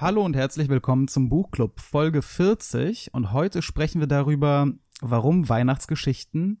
Hallo und herzlich willkommen zum Buchclub Folge 40 und heute sprechen wir darüber, warum Weihnachtsgeschichten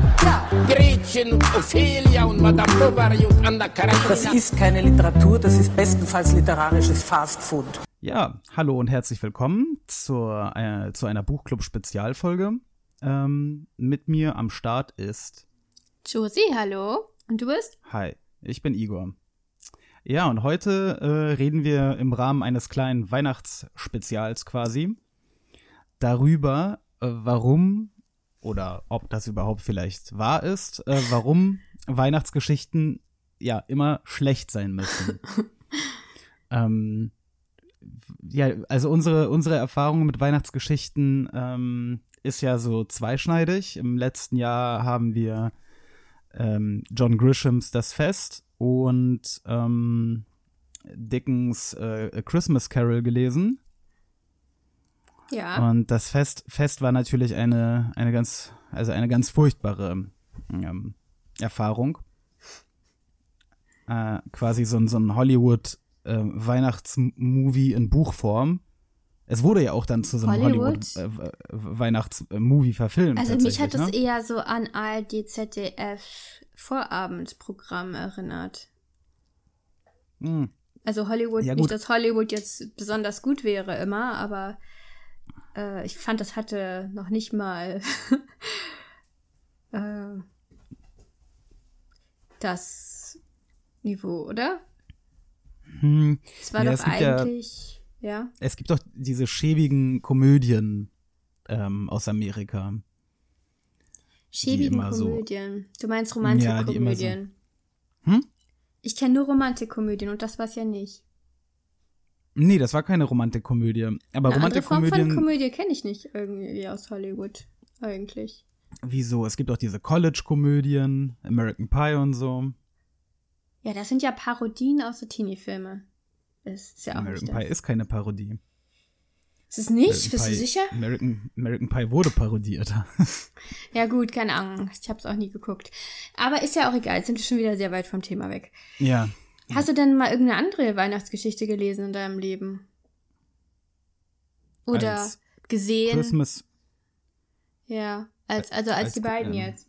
Gretchen und Ophelia und Madame Bovary und Anna Karenina. Das ist keine Literatur, das ist bestenfalls literarisches Fastfood. Ja, hallo und herzlich willkommen zur, äh, zu einer Buchclub-Spezialfolge. Ähm, mit mir am Start ist, Josie, hallo. Und du bist? hi, ich bin Igor. Ja, und heute äh, reden wir im Rahmen eines kleinen Weihnachtsspezials quasi darüber, äh, warum oder ob das überhaupt vielleicht wahr ist, äh, warum Weihnachtsgeschichten ja immer schlecht sein müssen. ähm, ja, also unsere, unsere Erfahrung mit Weihnachtsgeschichten ähm, ist ja so zweischneidig. Im letzten Jahr haben wir ähm, John Grishams Das Fest und ähm, Dickens äh, A Christmas Carol gelesen. Ja. Und das Fest, Fest war natürlich eine, eine ganz, also eine ganz furchtbare ähm, Erfahrung. Äh, quasi so ein, so ein Hollywood äh, Weihnachtsmovie in Buchform. Es wurde ja auch dann zu so einem Hollywood? Hollywood, äh, Weihnachtsmovie verfilmt. also mich hat das ne? eher so an ARD, ZDF Vorabendprogramm erinnert. Hm. Also Hollywood, Ja, nicht, dass Hollywood jetzt besonders gut wäre immer, aber äh, ich fand, das hatte noch nicht mal äh, das Niveau, oder? Hm. Es war Ja, doch es gibt ja- eigentlich, ja. Es gibt doch diese schäbigen Komödien ähm, aus Amerika. Schäbigen immer so- Komödien. Du meinst Ja, die immer so- Romantikkomödien. Hm? Ich kenne nur Romantikkomödien und das war's ja nicht. Nee, das war keine Romantikkomödie. Aber Eine andere Form von Romantikkomödien. Komödie kenne ich nicht irgendwie aus Hollywood. Eigentlich. Wieso? Es gibt auch diese College-Komödien, American Pie und so. Ja, das sind ja Parodien aus so Teenie-Filme. Ist ja auch American Pie ist keine Parodie. Ist es nicht? American Bist du Pie- sicher? American, American Pie wurde parodiert. Ja gut, keine Ahnung. Ich habe es auch nie geguckt. Aber ist ja auch egal. Jetzt sind wir schon wieder sehr weit vom Thema weg. ja. Hast du denn mal irgendeine andere Weihnachtsgeschichte gelesen in deinem Leben? Oder Als gesehen? Christmas. Ja, als, also als, als, die beiden ähm, jetzt.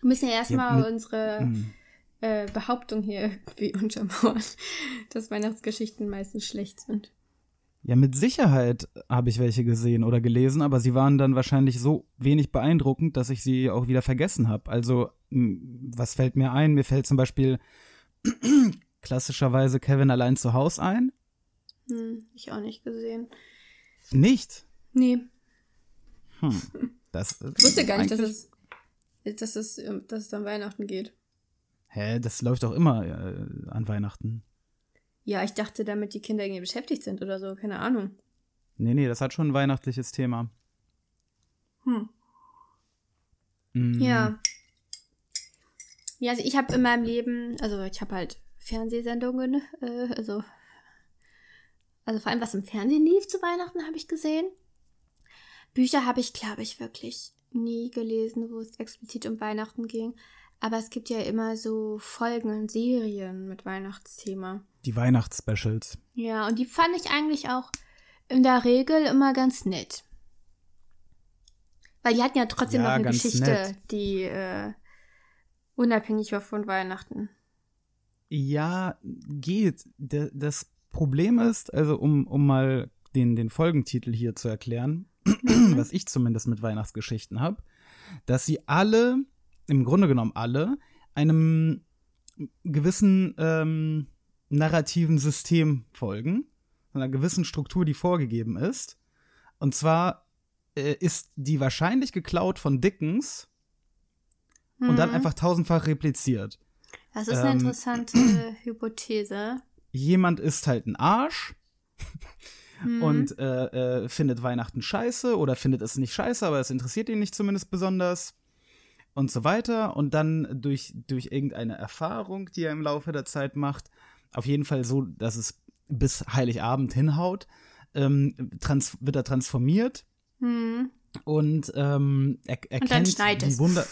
Wir müssen ja erstmal mit- unsere hm. äh, Behauptung hier irgendwie untermauern, dass Weihnachtsgeschichten meistens schlecht sind. Ja, mit Sicherheit habe ich welche gesehen oder gelesen, aber sie waren dann wahrscheinlich so wenig beeindruckend, dass ich sie auch wieder vergessen habe. Also, was fällt mir ein? Mir fällt zum Beispiel klassischerweise Kevin allein zu Haus ein. Hm, ich auch nicht gesehen. Nicht. Nee, Hm. Das ich wusste gar nicht, dass es, dass es, dass es dann Weihnachten geht. Hä, das läuft doch immer äh, an Weihnachten. Ja, ich dachte, damit die Kinder irgendwie beschäftigt sind oder so, keine Ahnung. Nee, nee, das hat schon ein weihnachtliches Thema. Hm. Mm, Ja. Ja, also ich habe in meinem Leben, also ich habe halt Fernsehsendungen, äh, also, also vor allem was im Fernsehen lief zu Weihnachten, habe ich gesehen. Bücher habe ich, glaube ich, wirklich nie gelesen, wo es explizit um Weihnachten ging. Aber es gibt ja immer so Folgen und Serien mit Weihnachtsthema. Die Weihnachtsspecials. Ja, und die fand ich eigentlich auch in der Regel immer ganz nett. Weil die hatten ja trotzdem Ja, noch eine Geschichte, nett. die äh, unabhängig war von Weihnachten. Ja, geht. D das Problem ist, also um, um mal den, den Folgentitel hier zu erklären, was ich zumindest mit Weihnachtsgeschichten habe, dass sie alle, im Grunde genommen alle, einem gewissen ähm, narrativen System folgen, einer gewissen Struktur, die vorgegeben ist. Und zwar äh, ist die wahrscheinlich geklaut von Dickens und dann Mhm. einfach tausendfach repliziert. Das ist eine ähm, interessante Hypothese. jemand ist halt ein Arsch Mhm. und äh, äh, findet Weihnachten scheiße oder findet es nicht scheiße, aber es interessiert ihn nicht zumindest besonders und so weiter. Und dann durch, durch irgendeine Erfahrung, die er im Laufe der Zeit macht, auf jeden Fall so, dass es bis Heiligabend hinhaut, ähm, wird er transformiert Mhm. und ähm, er dann erkennt, schneit wie. Wunder.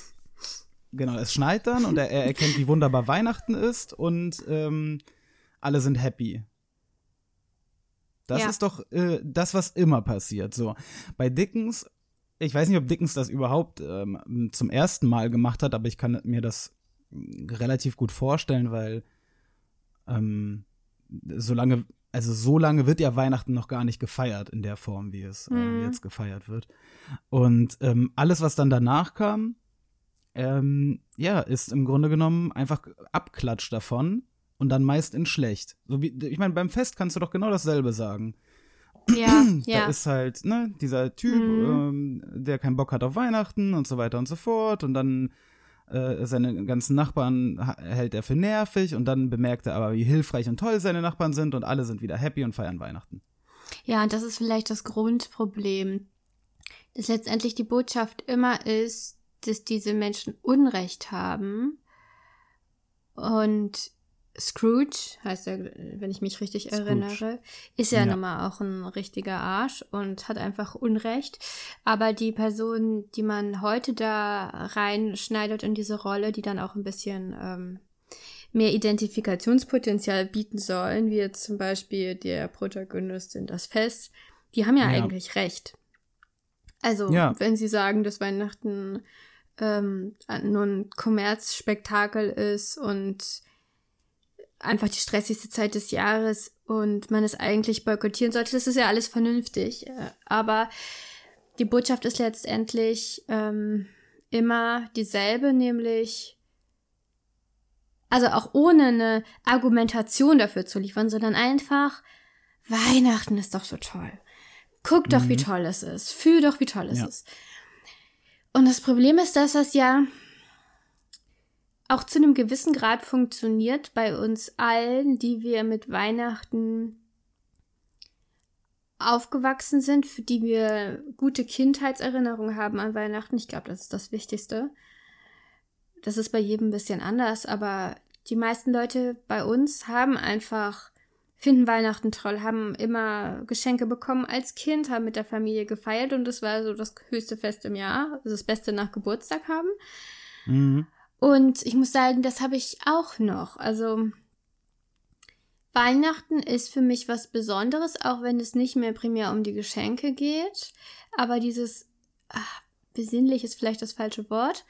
Genau, es schneit dann und er, er erkennt, wie wunderbar Weihnachten ist und ähm, alle sind happy. Das Ja. ist doch äh, das, was immer passiert. So bei Dickens, ich weiß nicht, ob Dickens das überhaupt ähm, zum ersten Mal gemacht hat, aber ich kann mir das relativ gut vorstellen, weil ähm, solange, also so lange wird ja Weihnachten noch gar nicht gefeiert in der Form, wie es äh, Mhm. jetzt gefeiert wird. Und ähm, alles, was dann danach kam, ähm, ja, ist im Grunde genommen einfach Abklatsch davon und dann meist in schlecht. So wie, ich meine, beim Fest kannst du doch genau dasselbe sagen. Ja, Da ja. ist halt, ne, dieser Typ, ähm, der keinen Bock hat auf Weihnachten und so weiter und so fort. Und dann äh, seine ganzen Nachbarn hält er für nervig und dann bemerkt er aber, wie hilfreich und toll seine Nachbarn sind und alle sind wieder happy und feiern Weihnachten. Ja, und das ist vielleicht das Grundproblem, dass letztendlich die Botschaft immer ist, dass diese Menschen Unrecht haben. Und Scrooge, heißt er, wenn ich mich richtig Scrooge. erinnere, ist ja, Ja. nun mal auch ein richtiger Arsch und hat einfach Unrecht. Aber die Person, die man heute da reinschneidet in diese Rolle, die dann auch ein bisschen ähm, mehr Identifikationspotenzial bieten sollen, wie jetzt zum Beispiel der Protagonist in das Fest, die haben ja, Ja. eigentlich recht. Also, Ja. wenn sie sagen, dass Weihnachten ähm, nur ein Kommerzspektakel ist und einfach die stressigste Zeit des Jahres und man es eigentlich boykottieren sollte, das ist ja alles vernünftig. Äh, Aber die Botschaft ist letztendlich ähm, immer dieselbe, nämlich also auch ohne eine Argumentation dafür zu liefern, sondern einfach, Weihnachten ist doch so toll. Guck doch, wie toll es ist. Fühl doch, wie toll es Ja. ist. Und das Problem ist, dass das ja auch zu einem gewissen Grad funktioniert bei uns allen, die wir mit Weihnachten aufgewachsen sind, für die wir gute Kindheitserinnerungen haben an Weihnachten. Ich glaube, das ist das Wichtigste. Das ist bei jedem ein bisschen anders, aber die meisten Leute bei uns haben einfach, finden Weihnachten toll, haben immer Geschenke bekommen als Kind, haben mit der Familie gefeiert und das war so das höchste Fest im Jahr, also das Beste nach Geburtstag haben. Mhm. Und ich muss sagen, das habe ich auch noch. Also Weihnachten ist für mich was Besonderes, auch wenn es nicht mehr primär um die Geschenke geht. Aber dieses ach, besinnlich ist vielleicht das falsche Wort.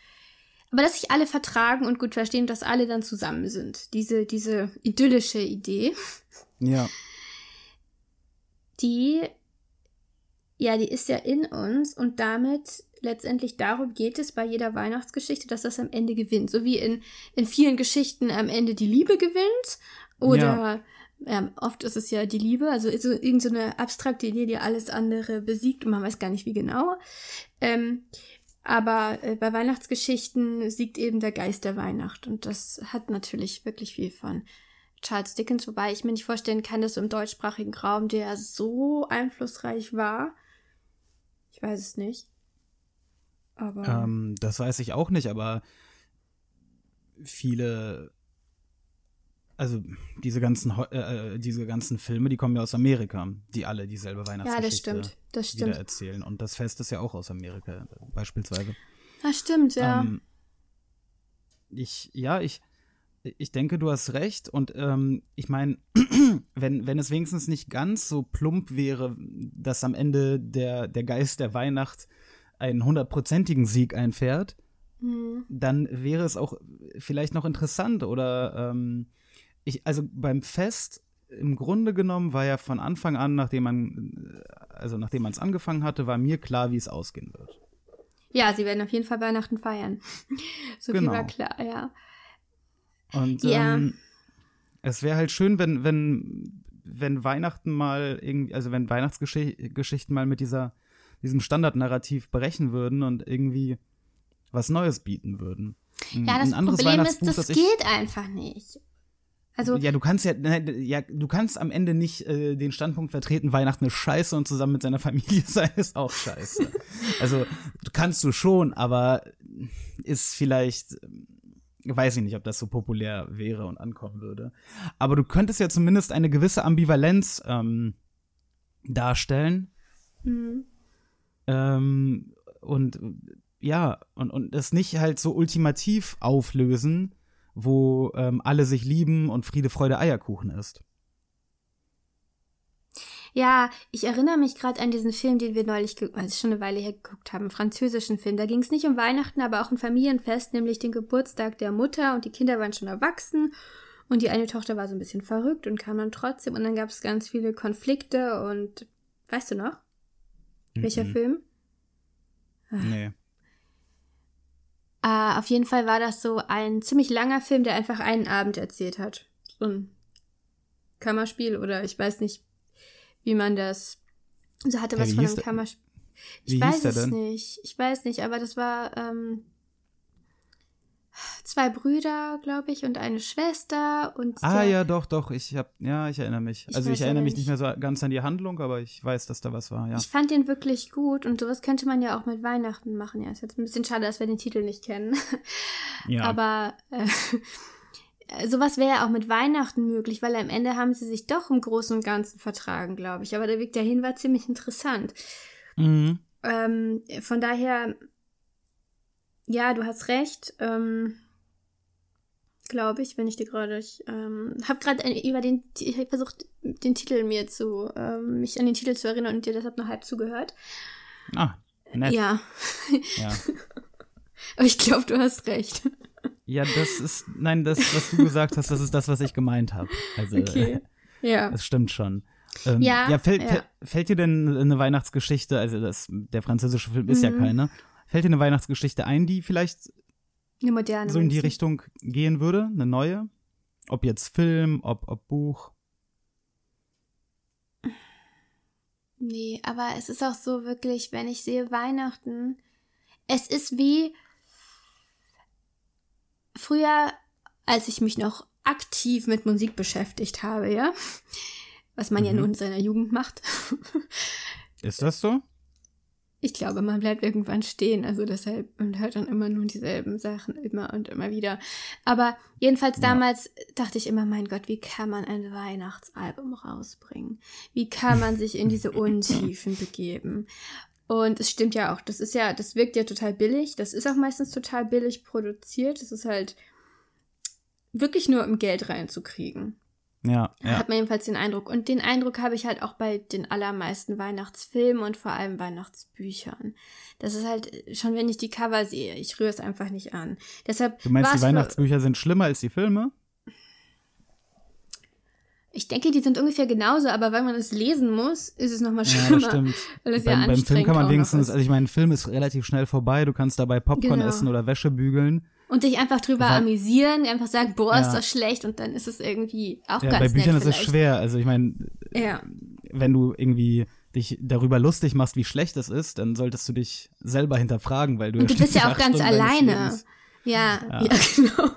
Aber dass sich alle vertragen und gut verstehen, dass alle dann zusammen sind. Diese, diese idyllische Idee, Ja. die, ja, die ist ja in uns und damit letztendlich darum geht es bei jeder Weihnachtsgeschichte, dass das am Ende gewinnt. So wie in, in vielen Geschichten am Ende die Liebe gewinnt oder ja. oft ist es ja die Liebe, also so, irgend so eine abstrakte Idee, die alles andere besiegt und man weiß gar nicht wie genau. Ähm, aber äh, bei Weihnachtsgeschichten siegt eben der Geist der Weihnacht und das hat natürlich wirklich viel von Charles Dickens, wobei ich mir nicht vorstellen kann, dass im deutschsprachigen Raum der so einflussreich war. Ich weiß es nicht. Aber Ähm, das weiß ich auch nicht, aber viele, also diese ganzen, äh, äh, diese ganzen Filme, die kommen ja aus Amerika, die alle dieselbe ja, das Weihnachtsgeschichte stimmt. Das wieder stimmt. erzählen. Und das Fest ist ja auch aus Amerika, beispielsweise. Das stimmt, ja. Ähm, ich, ja, ich, ich denke, du hast recht. Und ähm, ich meine, wenn, wenn es wenigstens nicht ganz so plump wäre, dass am Ende der, der Geist der Weihnacht einen hundertprozentigen Sieg einfährt, Hm. dann wäre es auch vielleicht noch interessant oder ähm, ich, also beim Fest im Grunde genommen war ja von Anfang an, nachdem man, äh, also nachdem man es angefangen hatte, war mir klar, wie es ausgehen wird. ja, sie werden auf jeden Fall Weihnachten feiern. so Genau. viel war klar, ja. Und Ja. ähm, es wäre halt schön, wenn, wenn, wenn Weihnachten mal irgendwie, also wenn Weihnachtsgeschichten mal mit dieser, diesem Standardnarrativ brechen würden und irgendwie was Neues bieten würden. Ja, das Problem ist, das das geht einfach nicht. Also ja, du kannst ja, ne, ja, du kannst am Ende nicht äh, den Standpunkt vertreten, Weihnachten ist scheiße und zusammen mit seiner Familie sein ist auch scheiße. also kannst du schon, aber ist vielleicht, weiß ich nicht, ob das so populär wäre und ankommen würde. Aber du könntest ja zumindest eine gewisse Ambivalenz ähm, darstellen. mhm. Ähm, und ja, und, und es nicht halt so ultimativ auflösen, wo ähm, alle sich lieben und Friede, Freude, Eierkuchen ist. Ja, ich erinnere mich gerade an diesen Film, den wir neulich, also schon eine Weile her geguckt haben, einen französischen Film. Da ging es nicht um Weihnachten, aber auch ein Familienfest, nämlich den Geburtstag der Mutter und die Kinder waren schon erwachsen und die eine Tochter war so ein bisschen verrückt und kam dann trotzdem und dann gab es ganz viele Konflikte und weißt du noch? Welcher Mhm. Film? Nee. Äh, auf jeden Fall war das so ein ziemlich langer Film, der einfach einen Abend erzählt hat. So ein Kammerspiel oder ich weiß nicht, wie man das. So hatte Ja, was von einem Kammerspiel. Ich weiß es denn? nicht. Ich weiß nicht, aber das war ähm, zwei Brüder, glaube ich, und eine Schwester und Ah ja, doch, doch, ich hab, ja, ich erinnere mich. Ich also ich erinnere mich nicht nicht. mehr so ganz an die Handlung, aber ich weiß, dass da was war, ja. Ich fand den wirklich gut und sowas könnte man ja auch mit Weihnachten machen. Ja, ist jetzt ein bisschen schade, dass wir den Titel nicht kennen. ja. Aber äh, sowas wäre ja auch mit Weihnachten möglich, weil am Ende haben sie sich doch im Großen und Ganzen vertragen, glaube ich. Aber der Weg dahin war ziemlich interessant. mhm. Ähm, von daher, ja, du hast recht. Ähm, glaube ich, wenn ich dir gerade, ich ähm, habe gerade ein- über den, ich hab versucht, den Titel mir zu, ähm, mich an den Titel zu erinnern und dir deshalb nur halb zugehört. Ah, nett. Ja. Ja, ja. aber ich glaube, du hast recht. Ja, das ist, nein, das, was du gesagt hast, das ist das, was ich gemeint habe. Also, Okay. Ja. das stimmt schon. Ähm, Ja, ja, fällt, ja. fällt- dir denn eine Weihnachtsgeschichte, also das, der französische Film ist ja Mhm. keine, fällt dir eine Weihnachtsgeschichte ein, die vielleicht moderne. so in die? Richtung gehen würde, eine neue? Ob jetzt Film, ob, ob Buch. Nee, aber es ist auch so wirklich, wenn ich sehe Weihnachten, es ist wie früher, als ich mich noch aktiv mit Musik beschäftigt habe, ja, was man ja Mhm. nun in seiner Jugend macht. Ist das so? Ich glaube, man bleibt irgendwann stehen, also deshalb und hört dann immer nur dieselben Sachen immer und immer wieder. Aber jedenfalls Ja. damals dachte ich immer, mein Gott, wie kann man ein Weihnachtsalbum rausbringen? Wie kann man sich in diese Untiefen begeben? Und es stimmt ja auch, das ist ja, das wirkt ja total billig. Das ist auch meistens total billig produziert. Das ist halt wirklich nur um Geld reinzukriegen. Ja, ja. Hat man jedenfalls den Eindruck. Und den Eindruck habe ich halt auch bei den allermeisten Weihnachtsfilmen und vor allem Weihnachtsbüchern. Das ist halt schon, wenn ich die Cover sehe, ich rühre es einfach nicht an. Deshalb Du meinst, die Weihnachtsbücher sind schlimmer als die Filme? Ich denke, die sind ungefähr genauso, aber wenn man es lesen muss, ist es nochmal Ja, schlimmer. das stimmt. Weil es ja beim, beim Film kann man wenigstens, also ich meine, ein Film ist relativ schnell vorbei, du kannst dabei Popcorn Genau. essen oder Wäsche bügeln. Und dich einfach drüber Weil- amüsieren, einfach sagen, boah, ist Ja. das schlecht und dann ist es irgendwie auch Ja, ganz bei Büchern nett ist es schwer. Also ich meine, Ja. wenn du irgendwie dich darüber lustig machst, wie schlecht es ist, dann solltest du dich selber hinterfragen, weil du Und du bist ja auch ganz Stunden alleine. Ja, Ja. ja, genau.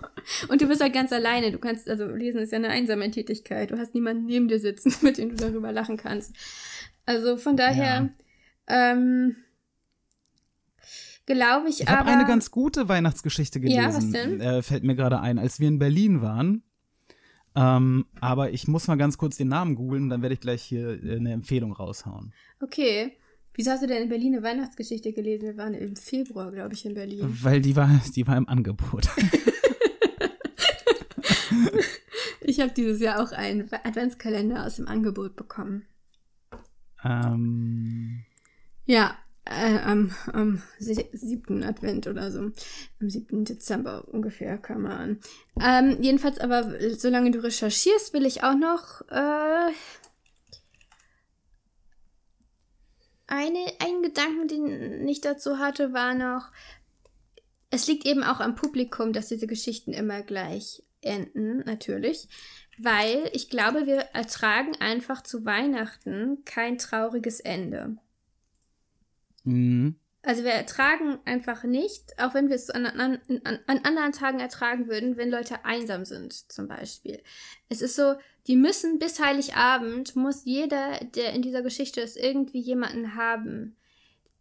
Und du bist halt ganz alleine. Du kannst, also lesen ist ja eine einsame Tätigkeit. Du hast niemanden neben dir sitzen, mit dem du darüber lachen kannst. Also von daher, ähm, glaube ich, Ich aber. habe eine ganz gute Weihnachtsgeschichte gelesen. Ja, was denn? Äh, fällt mir gerade ein, als wir in Berlin waren. Ähm, aber ich muss mal ganz kurz den Namen googeln, dann werde ich gleich hier äh, eine Empfehlung raushauen. Okay. Wieso hast du denn in Berlin eine Weihnachtsgeschichte gelesen? Wir waren im Februar, glaube ich, in Berlin. Weil die war, die war im Angebot. Ich habe dieses Jahr auch einen Adventskalender aus dem Angebot bekommen. ähm, Ja, äh, am, am sie- siebten Advent oder so. Am 7. Dezember ungefähr kam er an. Ähm, jedenfalls aber, solange du recherchierst, will ich auch noch äh, eine, einen Gedanken, den ich dazu hatte, war noch, es liegt eben auch am Publikum, dass diese Geschichten immer gleich enden, natürlich. Weil ich glaube, wir ertragen einfach zu Weihnachten kein trauriges Ende. Mh. Also wir ertragen einfach nicht, auch wenn wir es an, an, an, an anderen Tagen ertragen würden, wenn Leute einsam sind, zum Beispiel. Es ist so, die müssen bis Heiligabend, muss jeder, der in dieser Geschichte ist, irgendwie jemanden haben,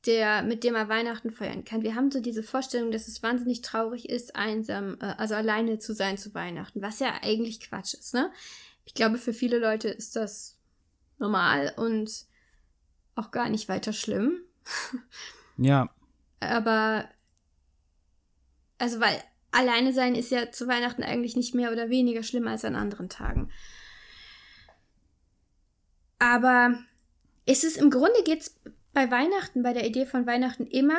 der, mit dem er Weihnachten feiern kann. Wir haben so diese Vorstellung, dass es wahnsinnig traurig ist, einsam, äh, also alleine zu sein zu Weihnachten, was ja eigentlich Quatsch ist, ne? Ich glaube, für viele Leute ist das normal und auch gar nicht weiter schlimm. Ja, Aber, also, weil alleine sein ist ja zu Weihnachten eigentlich nicht mehr oder weniger schlimm als an anderen Tagen. Aber ist es im Grunde geht's bei Weihnachten, bei der Idee von Weihnachten immer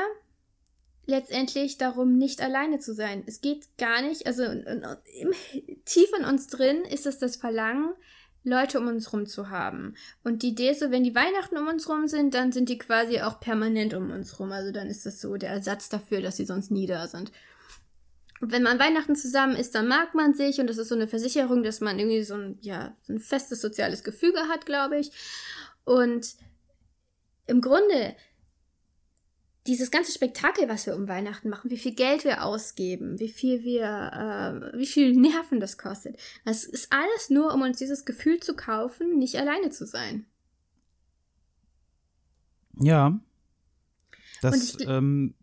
letztendlich darum, nicht alleine zu sein. Es geht gar nicht, also im, tief in uns drin ist es das Verlangen, Leute um uns rum zu haben. Und die Idee ist so, wenn die Weihnachten um uns rum sind, dann sind die quasi auch permanent um uns rum. Also dann ist das so der Ersatz dafür, dass sie sonst nie da sind. Und wenn man Weihnachten zusammen ist, dann mag man sich und das ist so eine Versicherung, dass man irgendwie so ein, ja, so ein festes soziales Gefüge hat, glaube ich. Und im Grunde dieses ganze Spektakel, was wir um Weihnachten machen, wie viel Geld wir ausgeben, wie viel wir, äh, wie viel Nerven das kostet, das ist alles nur, um uns dieses Gefühl zu kaufen, nicht alleine zu sein. ja. Das Und ich- ähm,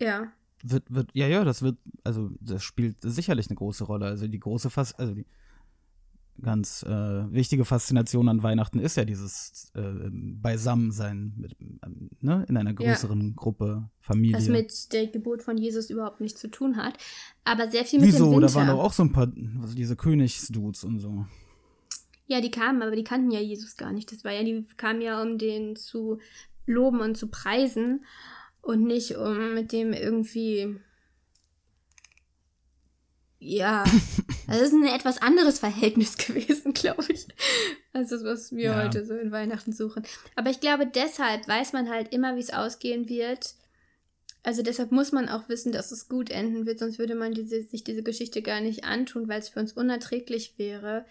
Ja. wird, wird, ja, ja, das wird, also das spielt sicherlich eine große Rolle. Also die große Fas also die ganz äh, wichtige Faszination an Weihnachten ist ja dieses äh, Beisammensein mit, ähm, ne, in einer größeren Gruppe, Familie. Was mit der Geburt von Jesus überhaupt nichts zu tun hat. Aber sehr viel mit dem Wieso? Winter. Da waren doch auch so ein paar, also diese Königsdudes und so. Ja, die kamen, aber die kannten ja Jesus gar nicht. Das war ja, die kamen ja, um den zu loben und zu preisen und nicht um mit dem irgendwie. Ja, das ist ein etwas anderes Verhältnis gewesen, glaube ich, als das, was wir Ja. heute so in Weihnachten suchen. Aber ich glaube, deshalb weiß man halt immer, wie es ausgehen wird. Also deshalb muss man auch wissen, dass es gut enden wird, sonst würde man diese, sich diese Geschichte gar nicht antun, weil es für uns unerträglich wäre,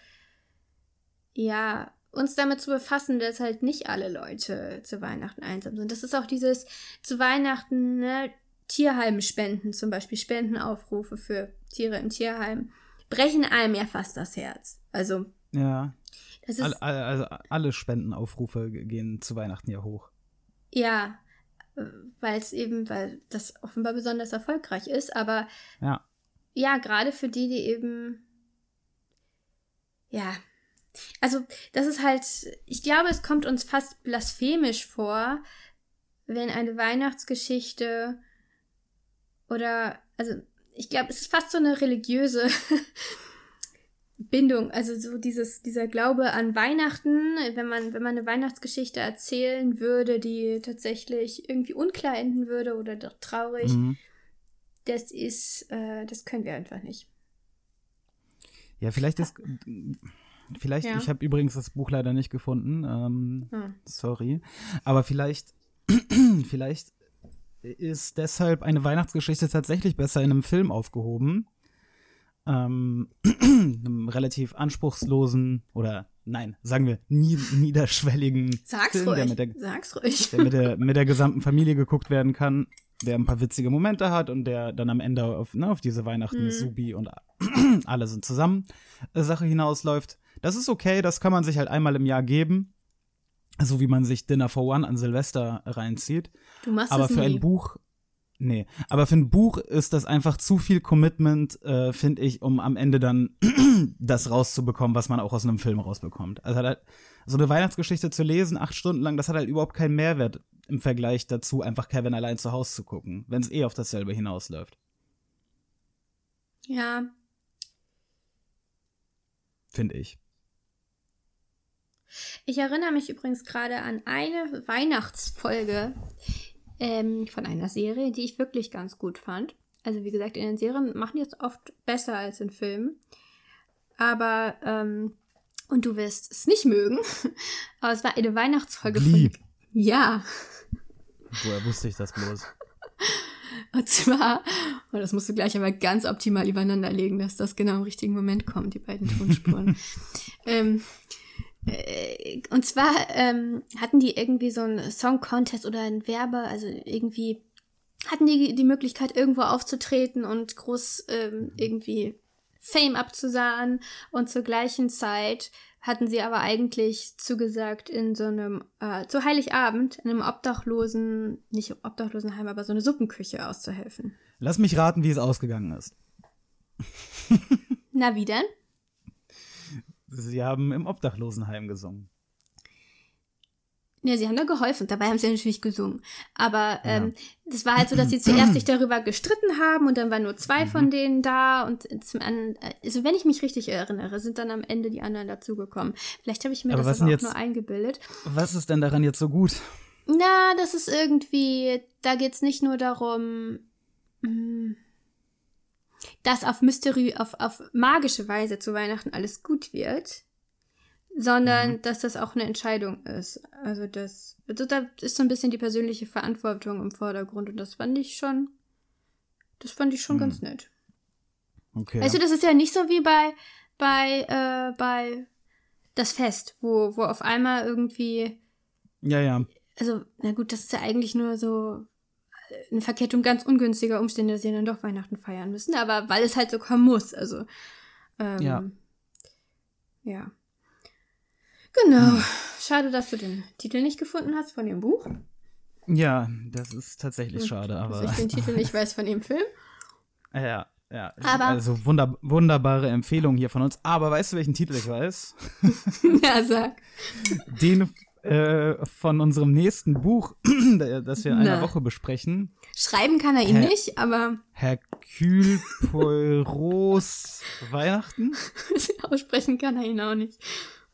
ja, uns damit zu befassen, dass halt nicht alle Leute zu Weihnachten einsam sind. Das ist auch dieses zu Weihnachten, ne, Tierheim spenden, zum Beispiel Spendenaufrufe für Tiere im Tierheim, brechen einem ja fast das Herz. Also, Ja. das ist, Alle, alle, also alle Spendenaufrufe gehen zu Weihnachten ja hoch. ja, weil es eben, weil das offenbar besonders erfolgreich ist, aber Ja. ja, gerade für die, die eben, ja, also das ist halt, ich glaube, es kommt uns fast blasphemisch vor, wenn eine Weihnachtsgeschichte oder, also ich glaube, es ist fast so eine religiöse Bindung, also so dieses, dieser Glaube an Weihnachten, wenn man, wenn man eine Weihnachtsgeschichte erzählen würde, die tatsächlich irgendwie unklar enden würde oder doch traurig, Mhm. das ist, äh, das können wir einfach nicht. Ja, vielleicht ist. Vielleicht, Ja. ich habe übrigens das Buch leider nicht gefunden. Ähm, Hm. Sorry. Aber vielleicht, vielleicht ist deshalb eine Weihnachtsgeschichte tatsächlich besser in einem Film aufgehoben. Ähm, einem relativ anspruchslosen oder nein, sagen wir, nie, niederschwelligen Sag's Film, ruhig. der mit der, Sag's ruhig. der mit der mit der gesamten Familie geguckt werden kann, der ein paar witzige Momente hat und der dann am Ende auf, ne, auf diese Weihnachten Mhm. Subi und alle sind zusammen äh, Sache hinausläuft. Das ist okay, das kann man sich halt einmal im Jahr geben. So wie man sich Dinner for One an Silvester reinzieht. Du machst Aber für nie. ein Buch, nee. Aber für ein Buch ist das einfach zu viel Commitment, äh, finde ich, um am Ende dann das rauszubekommen, was man auch aus einem Film rausbekommt. Also halt, so eine Weihnachtsgeschichte zu lesen, acht Stunden lang, das hat halt überhaupt keinen Mehrwert im Vergleich dazu, einfach Kevin allein zu Hause zu gucken, wenn es eh auf dasselbe hinausläuft, Ja, finde ich. Ich erinnere mich übrigens gerade an eine Weihnachtsfolge ähm, von einer Serie, die ich wirklich ganz gut fand. Also wie gesagt, in den Serien machen die es oft besser als in Filmen. Aber, ähm, und du wirst es nicht mögen, aber es war eine Weihnachtsfolge Glee. von... Ja, Woher wusste ich das bloß? Und zwar, und das musst du gleich aber ganz optimal übereinander legen, dass das genau im richtigen Moment kommt, die beiden Tonspuren. ähm, Äh, und zwar ähm, hatten die irgendwie so einen Song-Contest oder ein Werbe, also irgendwie hatten die die Möglichkeit, irgendwo aufzutreten und groß ähm, irgendwie Fame abzusahen. Und zur gleichen Zeit hatten sie aber eigentlich zugesagt, in so einem, äh, zu Heiligabend, in einem Obdachlosen, nicht Obdachlosenheim, aber so eine Suppenküche auszuhelfen. Lass mich raten, wie es ausgegangen ist. Na, wie denn? Sie haben im Obdachlosenheim gesungen. Ja, sie haben da geholfen. Dabei haben sie natürlich gesungen. Aber ähm, das war halt so, dass sie zuerst sich darüber gestritten haben und dann waren nur zwei Mhm. von denen da und zum an, also wenn ich mich richtig erinnere, sind dann am Ende die anderen dazugekommen. Vielleicht habe ich mir Aber das aber auch jetzt- nur eingebildet. Was ist denn daran jetzt so gut? Na, das ist irgendwie, da geht's nicht nur darum, mh, dass auf Mystery, auf, auf magische Weise zu Weihnachten alles gut wird, sondern dass das auch eine Entscheidung ist. Also das, also da ist so ein bisschen die persönliche Verantwortung im Vordergrund und das fand ich schon, das fand ich schon ganz nett. Okay. Weißt du, das ist ja nicht so wie bei, bei, äh, bei das Fest, wo, wo auf einmal irgendwie ja, ja. also, na gut, das ist ja eigentlich nur so eine Verkettung ganz ungünstiger Umstände, dass sie dann doch Weihnachten feiern müssen, aber weil es halt so kommen muss, also. Ähm, Ja. Ja. Genau. Schade, dass du den Titel nicht gefunden hast von dem Buch. Ja, das ist tatsächlich schade, aber. Dass ich den Titel nicht weiß von dem Film. Ja, ja. Aber- also wunder, wunderbare Empfehlung hier von uns. Aber weißt du, welchen Titel ich weiß? ja, sag. Den äh, von unserem nächsten Buch, das wir in einer Na. Woche besprechen. Schreiben kann er ihn Hä? nicht, aber Hercule Poirots Weihnachten. aussprechen kann er ihn auch nicht.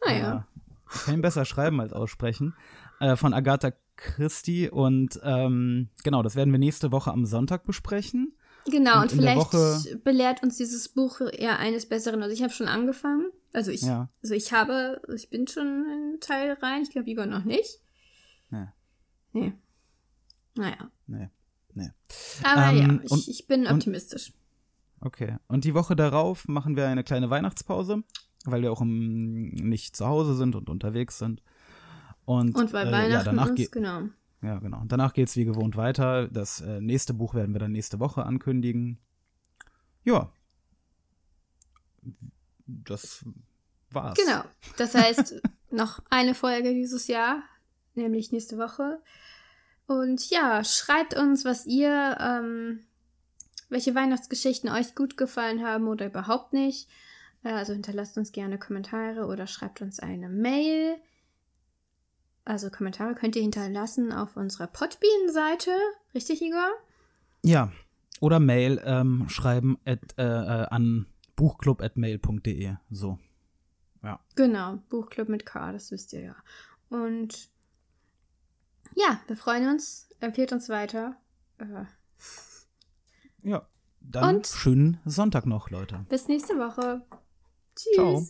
Naja. Ja. Ich kann ihn besser schreiben als aussprechen. Äh, von Agatha Christie. Und ähm, genau, das werden wir nächste Woche am Sonntag besprechen. Genau, Und und, vielleicht belehrt uns dieses Buch eher eines Besseren. Also ich habe schon angefangen. Also ich, Ja. also ich habe, ich bin schon Teil rein. Ich glaube, Igor noch nicht. Ja. Nee. Naja. Nee, nee. Aber Ähm, ja, und- ich, ich bin und- optimistisch. Okay. Und die Woche darauf machen wir eine kleine Weihnachtspause, weil wir auch im, nicht zu Hause sind und unterwegs sind. Und, Und weil äh, Weihnachten ja, danach ist, geht genau. ja genau. Und danach geht's wie gewohnt weiter. Das äh, nächste Buch werden wir dann nächste Woche ankündigen. Ja. Das war's. Genau. Das heißt, noch eine Folge dieses Jahr, nämlich nächste Woche. Und ja, schreibt uns, was ihr, ähm, welche Weihnachtsgeschichten euch gut gefallen haben oder überhaupt nicht. Äh, Also hinterlasst uns gerne Kommentare oder schreibt uns eine Mail. Also Kommentare könnt ihr hinterlassen auf unserer Podbean-Seite. Richtig, Igor? Ja. Oder Mail ähm, schreiben at, äh, äh, an buchclub.mail.de. So. Ja. Genau, Buchclub mit K, das wisst ihr ja. Und ja, wir freuen uns. Empfehlt uns weiter. Äh, Ja. Dann Und- schönen Sonntag noch, Leute. bis nächste Woche. Tschüss. Ciao.